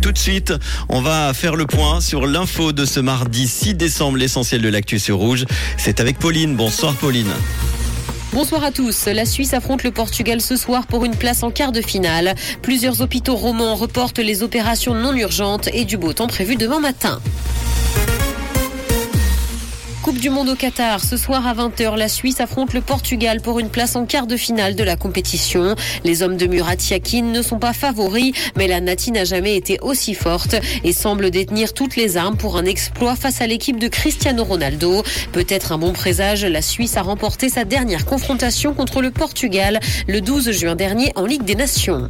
Tout de suite, on va faire le point sur l'info de ce mardi 6 décembre, l'essentiel de l'actu sur Rouge. C'est avec Pauline. Bonsoir Pauline. Bonsoir à tous. La Suisse affronte le Portugal ce soir pour une place en quart de finale. Plusieurs hôpitaux romans reportent les opérations non urgentes et du beau temps prévu demain matin. Coupe du Monde au Qatar. Ce soir à 20h, la Suisse affronte le Portugal pour une place en quart de finale de la compétition. Les hommes de Murat Yakin ne sont pas favoris, mais la Nati n'a jamais été aussi forte et semble détenir toutes les armes pour un exploit face à l'équipe de Cristiano Ronaldo. Peut-être un bon présage, la Suisse a remporté sa dernière confrontation contre le Portugal le 12 juin dernier en Ligue des Nations.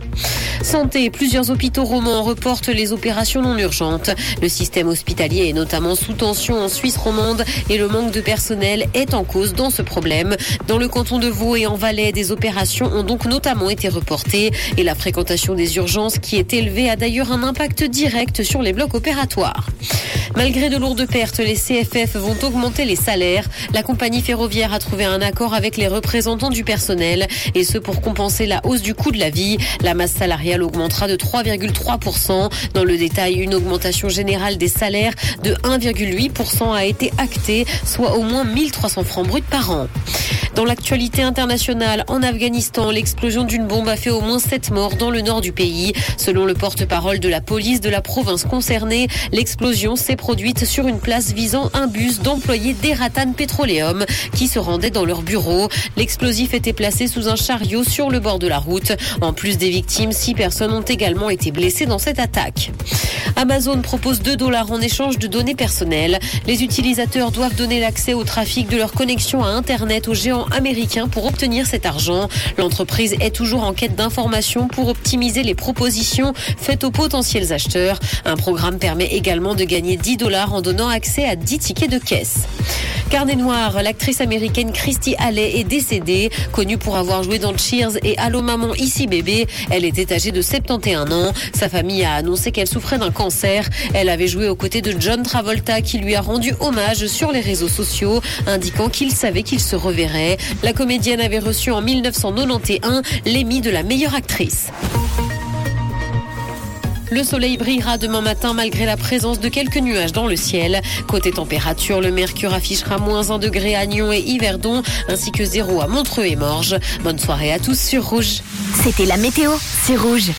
Santé, plusieurs hôpitaux romans reportent les opérations non urgentes. Le système hospitalier est notamment sous tension en Suisse romande et le manque de personnel est en cause dans ce problème. Dans le canton de Vaud et en Valais, des opérations ont donc notamment été reportées et la fréquentation des urgences qui est élevée a d'ailleurs un impact direct sur les blocs opératoires. Malgré de lourdes pertes, les CFF vont augmenter les salaires. La compagnie ferroviaire a trouvé un accord avec les représentants du personnel et ce pour compenser la hausse du coût de la vie. La masse salariale augmentera de 3,3%. Dans le détail, une augmentation générale des salaires de 1,8% a été actée, soit au moins 1300 francs bruts par an. Dans l'actualité internationale, en Afghanistan, l'explosion d'une bombe a fait au moins 7 morts dans le nord du pays. Selon le porte-parole de la police de la province concernée, l'explosion s'est produite sur une place visant un bus d'employés d'Eratan Petroleum qui se rendaient dans leur bureau. L'explosif était placé sous un chariot sur le bord de la route. En plus des victimes, six personnes ont également été blessées dans cette attaque. Amazon propose 2 dollars en échange de données personnelles. Les utilisateurs doivent donner l'accès au trafic de leur connexion à Internet aux géants américains pour obtenir cet argent. L'entreprise est toujours en quête d'informations pour optimiser les propositions faites aux potentiels acheteurs. Un programme permet également de gagner 10 dollars en donnant accès à 10 tickets de caisse. Carnet noir, l'actrice américaine Christy Alley est décédée. Connue pour avoir joué dans Cheers et Allô maman ici bébé, elle était âgée de 71 ans. Sa famille a annoncé qu'elle souffrait d'un cancer. Elle avait joué aux côtés de John Travolta qui lui a rendu hommage sur les réseaux sociaux, indiquant qu'il savait qu'il se reverrait. La comédienne avait reçu en 1991 l'Emmy de la meilleure actrice. Le soleil brillera demain matin malgré la présence de quelques nuages dans le ciel. Côté température, le mercure affichera moins 1 degré à Nyon et Yverdon, ainsi que 0 à Montreux et Morges. Bonne soirée à tous sur Rouge. C'était la météo, c'est Rouge.